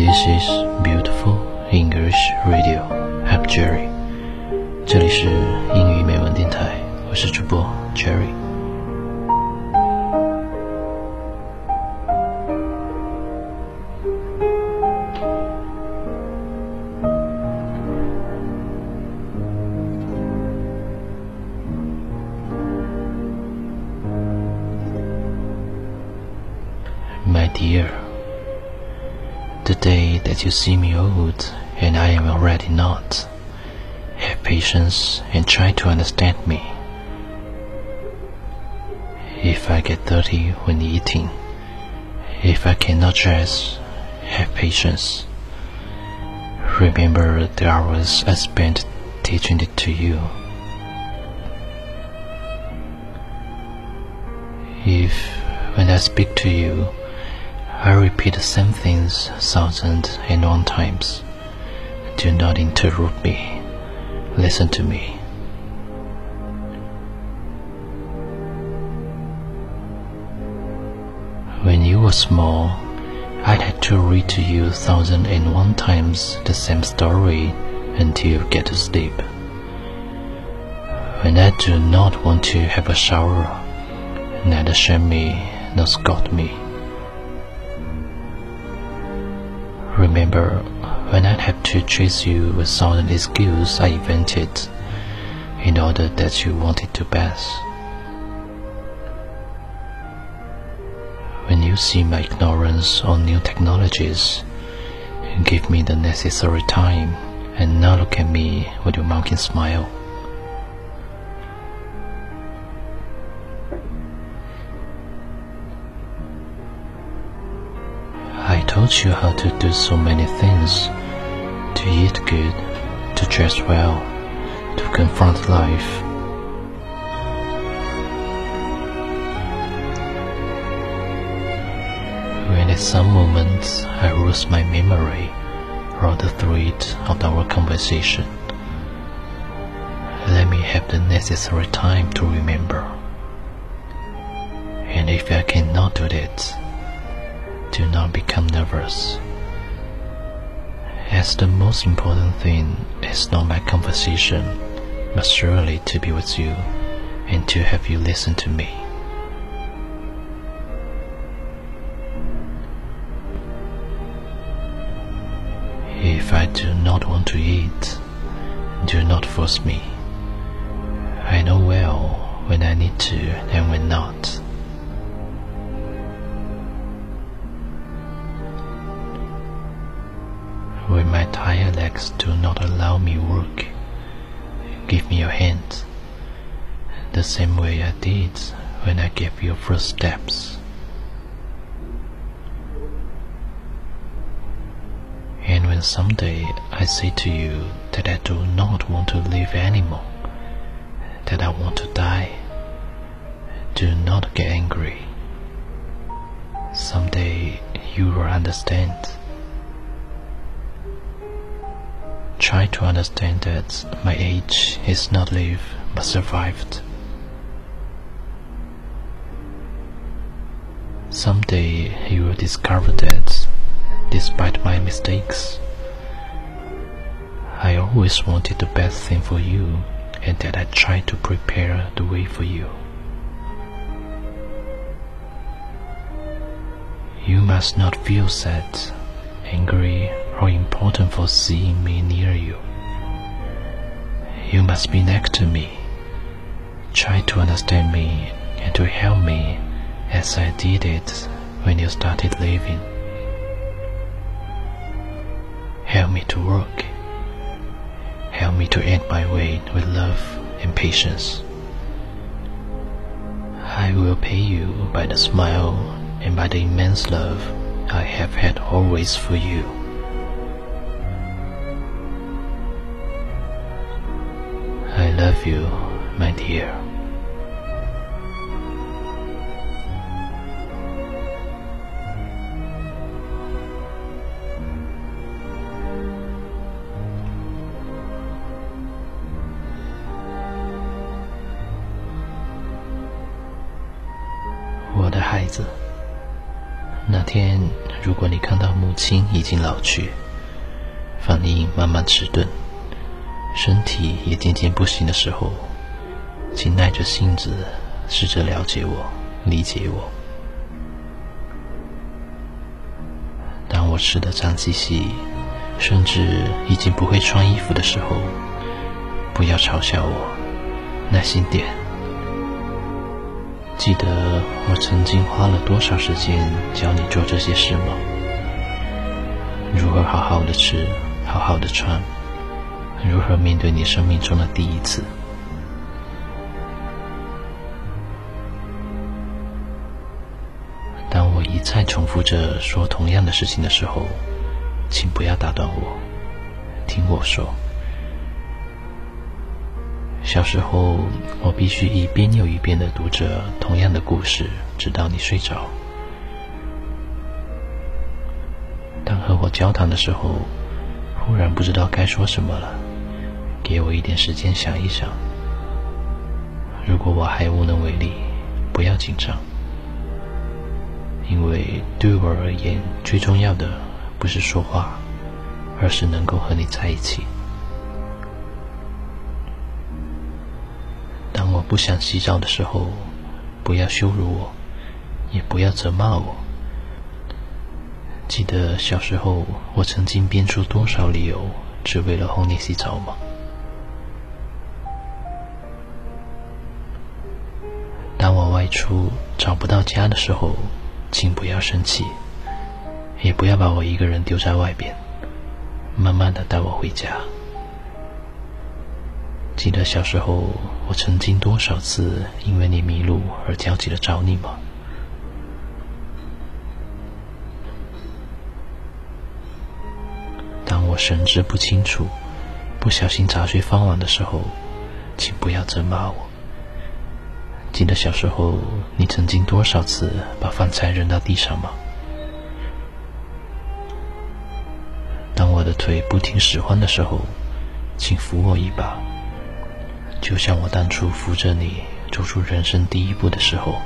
This is beautiful English radio. I'm Jerry. 这里是英语美文电台，我是主播 Jerry。 I am already not, have patience and try to understand me. If I get dirty when eating, if I cannot dress, have patience. Remember the hours I spent teaching it to you. If, when I speak to you, I repeat the same things thousand and one times, do not interrupt me. Listen to me. When you were small, I had to read to you thousand and one times the same story until you get to sleep. When I do not want to have a shower, neither shame me nor scold me. Remember when I had to chase you with thousand excuses I invented in order that you wanted to bath. When you see my ignorance on new technologies, give me the necessary time and now look at me with your mocking smile. I taught you how to do so many things to eat good, to dress well, to confront life. When at some moments I lose my memory or the thread of our conversation, let me have the necessary time to remember. And if I cannot do that, do not become nervous. As the most important thing is not my conversation, but surely to be with you and to have you listen to me. If I do not want to eat, do not force me. I know well when I need to and when not. My tired legs do not allow me work, give me your hand, the same way I did when I gave you first steps. And when someday I say to you that I do not want to live anymore, that I want to die, do not get angry. Someday you will understand. Try to understand that my age is not lived but survived. Someday you will discover that, despite my mistakes, I always wanted the best thing for you and that I tried to prepare the way for you. You must not feel sad, angry, or important for seeing me near you. You must be next to me. Try to understand me and to help me as I did it when you started living. Help me to work. Help me to end my way with love and patience. I will pay you by the smile and by the immense love I have had always for you. Love you, my dear. 我的孩子，那天，如果你看到母亲已经老去，反应慢慢迟钝，身体也渐渐不行的时候，请耐着性子，试着了解我，理解我。当我吃的脏兮兮，甚至已经不会穿衣服的时候，不要嘲笑我，耐心点。记得我曾经花了多少时间教你做这些事吗？如何好好的吃，好好的穿，如何面对你生命中的第一次？当我一再重复着说同样的事情的时候，请不要打断我，听我说。小时候，我必须一遍又一遍的读着同样的故事，直到你睡着。当和我交谈的时候，忽然不知道该说什么了，给我一点时间想一想。如果我还无能为力，不要紧张，因为对我而言，最重要的不是说话，而是能够和你在一起。当我不想洗澡的时候，不要羞辱我，也不要责骂我。记得小时候，我曾经编出多少理由，只为了哄你洗澡吗？当我外出找不到家的时候，请不要生气，也不要把我一个人丢在外边，慢慢的带我回家。记得小时候，我曾经多少次因为你迷路而焦急的找你吗？当我神志不清楚、不小心砸碎饭碗的时候，请不要责骂我。记得小时候，你曾经多少次把饭菜扔到地上吗？当我的腿不听使唤的时候，请扶我一把。就像我当初扶着你走出人生第一步的时候，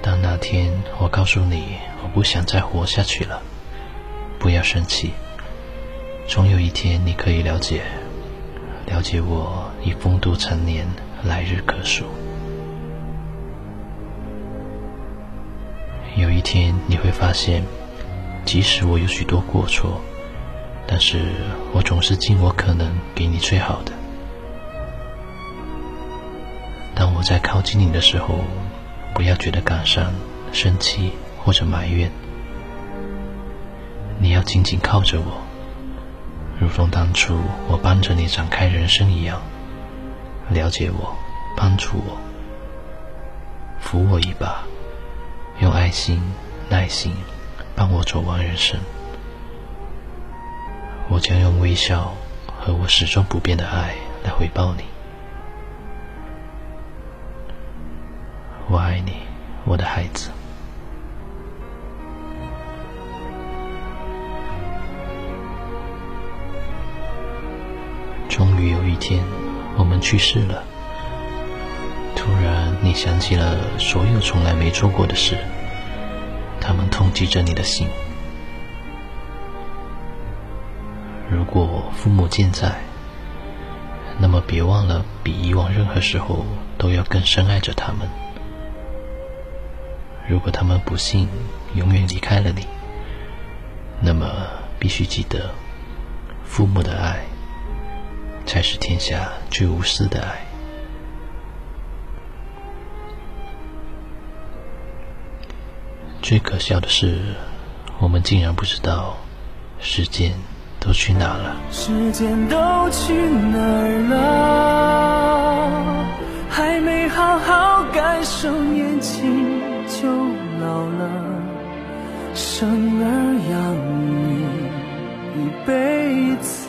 当那天我告诉你我不想再活下去了，不要生气，总有一天你可以了解，了解我已风度成年，来日可数。有一天你会发现，即使我有许多过错。但是我总是尽我可能给你最好的。当我在靠近你的时候，不要觉得感伤、生气或者埋怨。你要紧紧靠着我，如同当初我帮着你展开人生一样，了解我，帮助我，扶我一把，用爱心、耐心帮我走完人生。我将用微笑和我始终不变的爱来回报你。我爱你，我的孩子。有一天，我们去世了。突然，你想起了所有从来没做过的事，他们痛击着你的心。如果父母健在，那么别忘了比以往任何时候都要更深爱着他们。如果他们不幸永远离开了你，那么必须记得，父母的爱才是天下最无私的爱。最可笑的是，我们竟然不知道时间。都去哪了？时间都去哪儿了？还没好好感受年轻就老了。生儿养女一辈子，